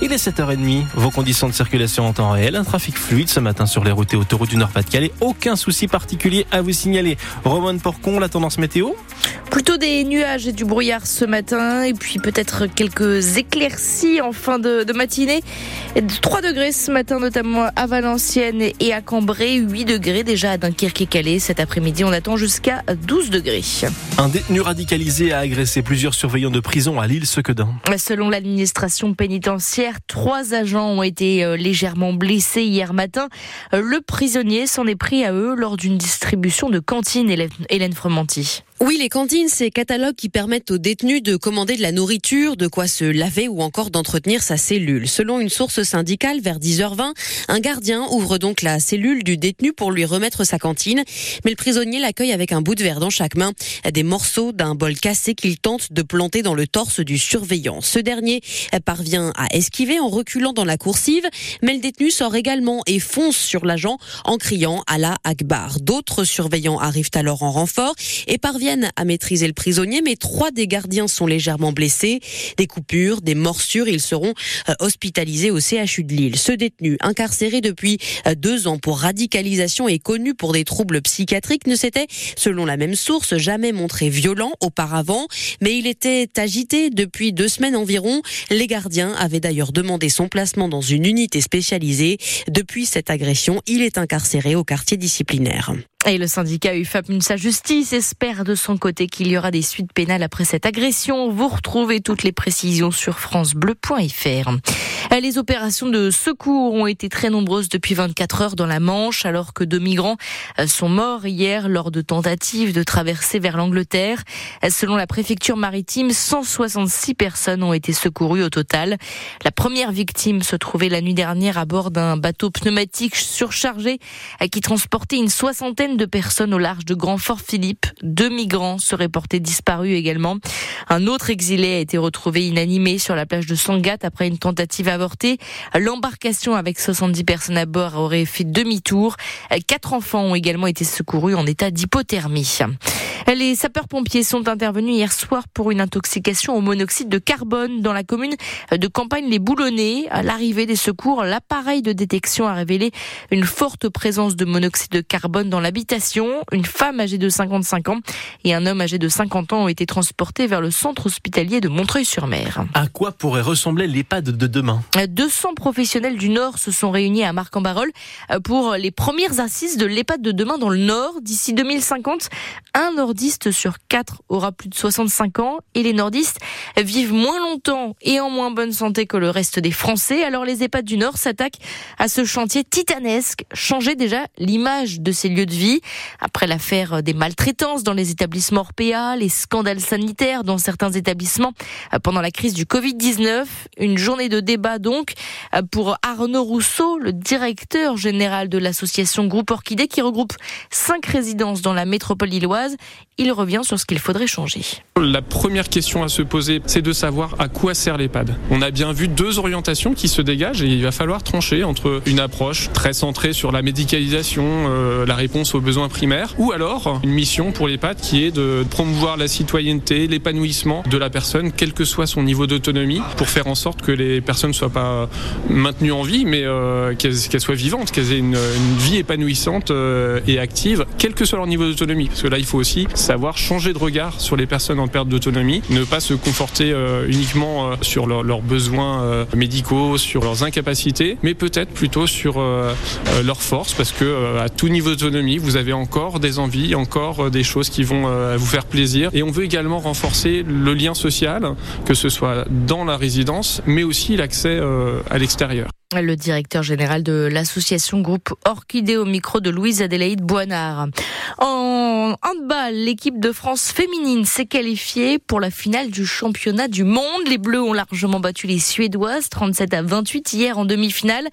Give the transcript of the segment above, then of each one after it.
Il est 7h30. Vos conditions de circulation en temps réel. Un trafic fluide ce matin sur les routes et autoroutes du Nord-Pas-de-Calais. Aucun souci particulier à vous signaler. Roman Porcon, la tendance météo Plutôt des nuages et du brouillard ce matin. Et puis peut-être quelques éclaircies en fin de, de matinée. 3 degrés ce matin, notamment à Valenciennes et à Cambrai. 8 degrés déjà à Dunkerque et Calais. Cet après-midi, on attend jusqu'à 12 degrés. Un détenu radicalisé a agressé plusieurs surveillants de prison à l'île Sequedin. Selon l'administration pénitentiaire, Trois agents ont été euh, légèrement blessés hier matin. Euh, le prisonnier s'en est pris à eux lors d'une distribution de cantine, Hélène Fromanti. Oui, les cantines, c'est catalogues qui permettent aux détenus de commander de la nourriture, de quoi se laver ou encore d'entretenir sa cellule. Selon une source syndicale, vers 10h20, un gardien ouvre donc la cellule du détenu pour lui remettre sa cantine. Mais le prisonnier l'accueille avec un bout de verre dans chaque main, des morceaux d'un bol cassé qu'il tente de planter dans le torse du surveillant. Ce dernier parvient à esquiver en reculant dans la coursive, mais le détenu sort également et fonce sur l'agent en criant à la Akbar. D'autres surveillants arrivent alors en renfort et parviennent à maîtriser le prisonnier, mais trois des gardiens sont légèrement blessés. Des coupures, des morsures, ils seront euh, hospitalisés au CHU de Lille. Ce détenu, incarcéré depuis euh, deux ans pour radicalisation et connu pour des troubles psychiatriques, ne s'était, selon la même source, jamais montré violent auparavant, mais il était agité depuis deux semaines environ. Les gardiens avaient d'ailleurs demandé son placement dans une unité spécialisée. Depuis cette agression, il est incarcéré au quartier disciplinaire. Et le syndicat UFAP sa Justice espère de son côté qu'il y aura des suites pénales après cette agression. Vous retrouvez toutes les précisions sur francebleu.fr. Les opérations de secours ont été très nombreuses depuis 24 heures dans la Manche, alors que deux migrants sont morts hier lors de tentatives de traverser vers l'Angleterre. Selon la préfecture maritime, 166 personnes ont été secourues au total. La première victime se trouvait la nuit dernière à bord d'un bateau pneumatique surchargé qui transportait une soixantaine de personnes au large de Grand Fort Philippe. Deux migrants seraient portés disparus également. Un autre exilé a été retrouvé inanimé sur la plage de Sangatte après une tentative avortée. L'embarcation avec 70 personnes à bord aurait fait demi-tour. Quatre enfants ont également été secourus en état d'hypothermie. Les sapeurs-pompiers sont intervenus hier soir pour une intoxication au monoxyde de carbone dans la commune de Campagne-les Boulonnais. À l'arrivée des secours, l'appareil de détection a révélé une forte présence de monoxyde de carbone dans l'habitation. Une femme âgée de 55 ans et un homme âgé de 50 ans ont été transportés vers le centre hospitalier de Montreuil-sur-Mer. À quoi pourrait ressembler l'EHPAD de demain? 200 professionnels du Nord se sont réunis à Marc-en-Barœul pour les premières assises de l'EHPAD de demain dans le Nord. D'ici 2050, un nordiste sur quatre aura plus de 65 ans et les nordistes vivent moins longtemps et en moins bonne santé que le reste des Français. Alors les EHPAD du Nord s'attaquent à ce chantier titanesque, changer déjà l'image de ces lieux de vie. Après l'affaire des maltraitances dans les établissements Orpea, les scandales sanitaires dans certains établissements pendant la crise du Covid-19, une journée de débat donc pour Arnaud Rousseau, le directeur général de l'association Groupe Orchidée qui regroupe cinq résidences dans la métropole lilloise. Il revient sur ce qu'il faudrait changer. La première question à se poser, c'est de savoir à quoi sert l'EHPAD. On a bien vu deux orientations qui se dégagent et il va falloir trancher entre une approche très centrée sur la médicalisation, euh, la réponse aux besoins primaires, ou alors une mission pour l'EHPAD qui est de promouvoir la citoyenneté, l'épanouissement de la personne, quel que soit son niveau d'autonomie, pour faire en sorte que les personnes ne soient pas maintenues en vie, mais euh, qu'elles soient vivantes, qu'elles aient une, vie épanouissante euh, et active, quel que soit leur niveau d'autonomie. Parce que là, il faut aussi savoir changer de regard sur les personnes en perte d'autonomie, ne pas se conforter euh, uniquement euh, sur leurs besoins euh, médicaux, sur leurs incapacités, mais peut-être plutôt sur leurs forces, parce que à tout niveau d'autonomie, vous avez encore des envies, encore des choses qui vont vous faire plaisir. Et on veut également renforcer le lien social, que ce soit dans la résidence, mais aussi l'accès à l'extérieur. Le directeur général de l'association groupe Orchidée au micro de Louise Adélaïde Boinard. En handball, l'équipe de France féminine s'est qualifiée pour la finale du championnat du monde. Les Bleus ont largement battu les Suédoises 37 à 28 hier en demi-finale.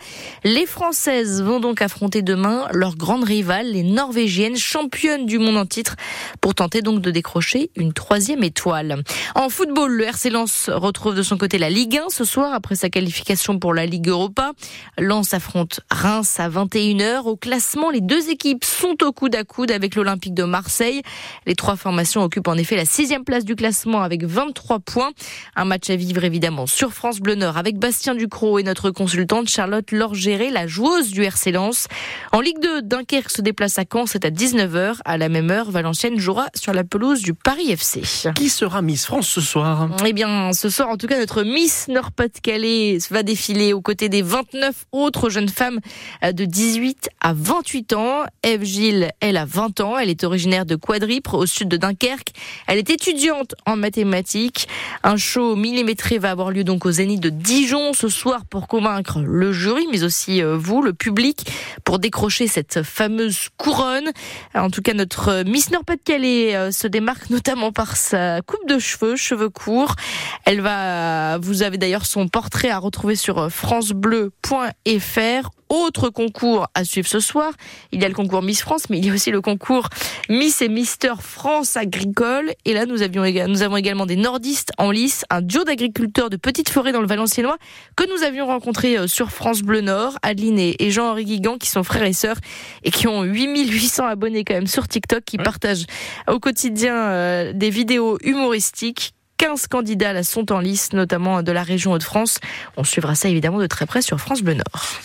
Les Françaises vont donc affronter demain leur grande rivale, les Norvégiennes, championnes du monde en titre, pour tenter donc de décrocher une troisième étoile. En football, le RC Lens retrouve de son côté la Ligue 1 ce soir après sa qualification pour la Ligue Europa. Pas. Lens affronte Reims à 21h. Au classement, les deux équipes sont au coude à coude avec l'Olympique de Marseille. Les trois formations occupent en effet la sixième place du classement avec 23 points. Un match à vivre évidemment sur France Bleu Nord avec Bastien Ducrot et notre consultante Charlotte Lorgéré, la joueuse du RC Lens. En Ligue 2, Dunkerque se déplace à Caen, c'est à 19h. À la même heure, Valenciennes jouera sur la pelouse du Paris FC. Qui sera Miss France ce soir? Eh bien, ce soir, en tout cas, notre Miss Nord-Pas-de-Calais va défiler aux côtés des 29 autres jeunes femmes euh, de 18 à 28 ans. Eve Gilles, elle a 20 ans. Elle est originaire de Quadripre, au sud de Dunkerque. Elle est étudiante en mathématiques. Un show millimétré va avoir lieu donc au Zénith de Dijon ce soir pour convaincre le jury, mais aussi euh, vous, le public, pour décrocher cette fameuse couronne. En tout cas, notre Miss Nord-Pas-de-Calais euh, se démarque notamment par sa coupe de cheveux, cheveux courts. Elle va, vous avez d'ailleurs son portrait à retrouver sur francebleu.fr autre concours à suivre ce soir. Il y a le concours Miss France, mais il y a aussi le concours Miss et Mister France agricole. Et là, nous, avons également des nordistes en lice, un duo d'agriculteurs de petites forêts dans le Valenciennois que nous avions rencontré euh, sur France Bleu Nord, Adeline et Jean-Henri Guigan, qui sont frères et sœurs et qui ont 8800 abonnés quand même sur TikTok, qui partagent au quotidien euh, des vidéos humoristiques 15 candidats sont en lice, notamment de la région Hauts-de-France. On suivra ça évidemment de très près sur France Bleu Nord.